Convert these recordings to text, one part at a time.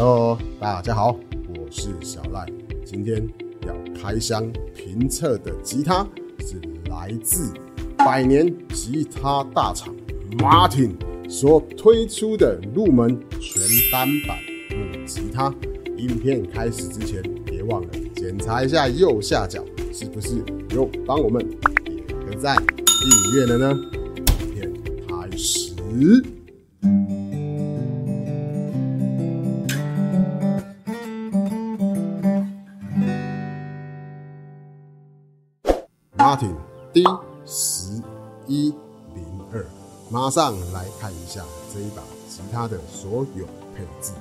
喽大家好，我是小赖。今天要开箱评测的吉他是来自百年吉他大厂 Martin 所推出的入门全单板木吉他。影片开始之前，别忘了检查一下右下角是不是有帮我们点个赞、订阅了呢？影片开始。马丁 D 十一零二，马上来看一下这一把吉他的所有配置。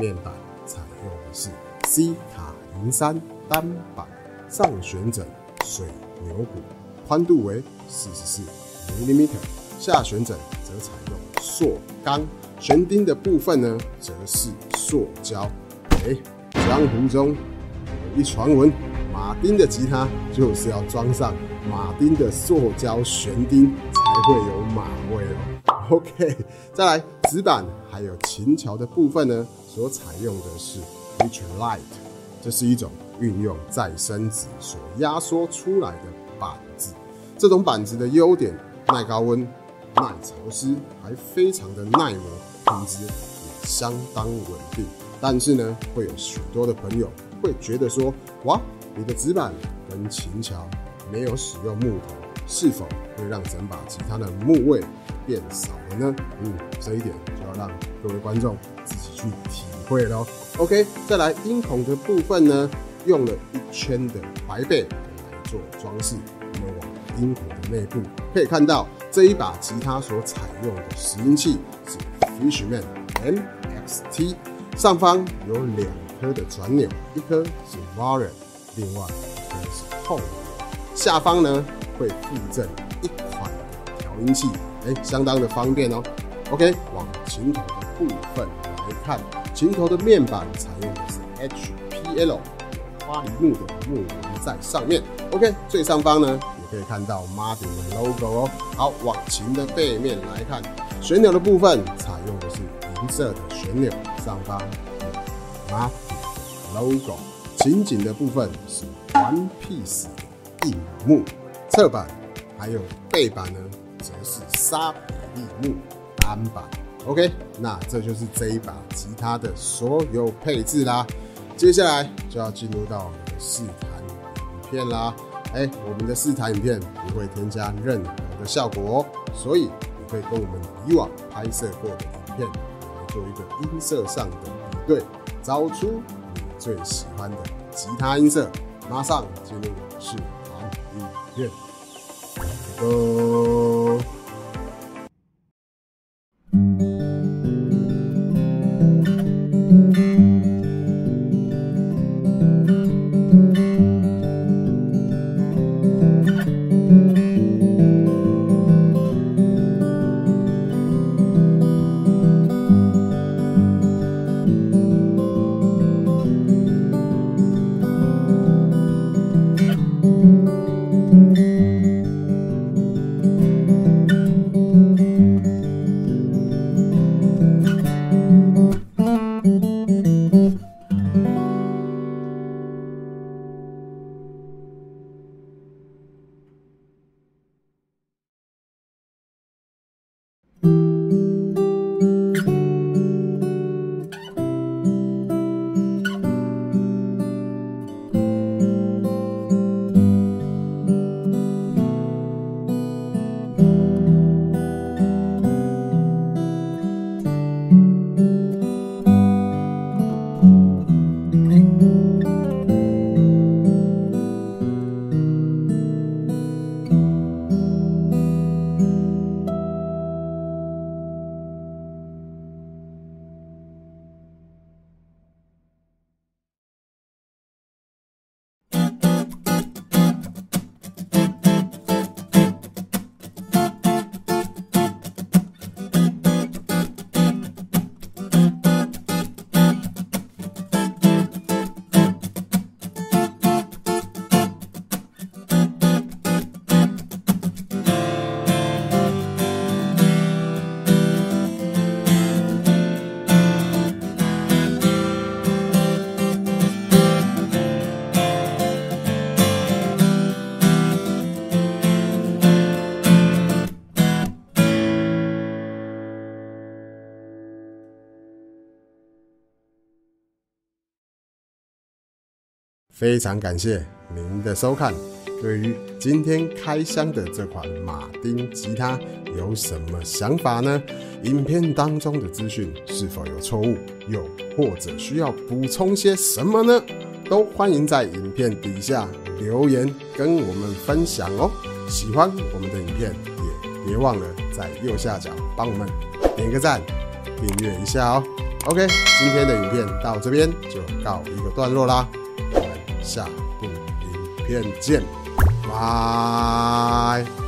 面板采用的是 C 卡银山单板，上旋枕水牛骨，宽度为四十四 mm，下旋枕则采用塑钢，旋钉的部分呢则是塑胶。哎，江湖中有一传闻。马丁的吉他就是要装上马丁的塑胶悬钉，才会有马味哦。OK，再来纸板还有琴桥的部分呢，所采用的是 Future Light，这是一种运用再生纸所压缩出来的板子。这种板子的优点，耐高温、耐潮湿，还非常的耐磨，品质也相当稳定。但是呢，会有许多的朋友会觉得说，哇。你的纸板跟琴桥没有使用木头，是否会让整把吉他的木味变少了呢？嗯，这一点就要让各位观众自己去体会喽。OK，再来音孔的部分呢，用了一圈的白贝来做装饰。我们往音孔的内部可以看到，这一把吉他所采用的拾音器是 Fishman MXT，上方有两颗的转钮，一颗是 Warren。另外一颗是 Tone 下方呢会附赠一款调音器，哎，相当的方便哦。OK，往琴头的部分来看，琴头的面板采用的是 HPL 花梨木的木纹在上面。OK，最上方呢也可以看到 Martin 的 logo 哦。好，往琴的背面来看，旋钮的部分采用的是银色的旋钮，上方有 Martin logo。琴颈的部分是 One Piece 的硬木侧板，还有背板呢，则是沙比利木单板。OK，那这就是这一把吉他的所有配置啦。接下来就要进入到我们的试弹影片啦。哎，我们的试弹影片不会添加任何的效果哦，所以你可以跟我们以往拍摄过的影片来做一个音色上的比对，找出你。最喜欢的吉他音色，马上进入试弹影片。Go。非常感谢您的收看。对于今天开箱的这款马丁吉他有什么想法呢？影片当中的资讯是否有错误，又或者需要补充些什么呢？都欢迎在影片底下留言跟我们分享哦。喜欢我们的影片，也别忘了在右下角帮我们点个赞、订阅一下哦。OK，今天的影片到这边就告一个段落啦，下部影片见。拜。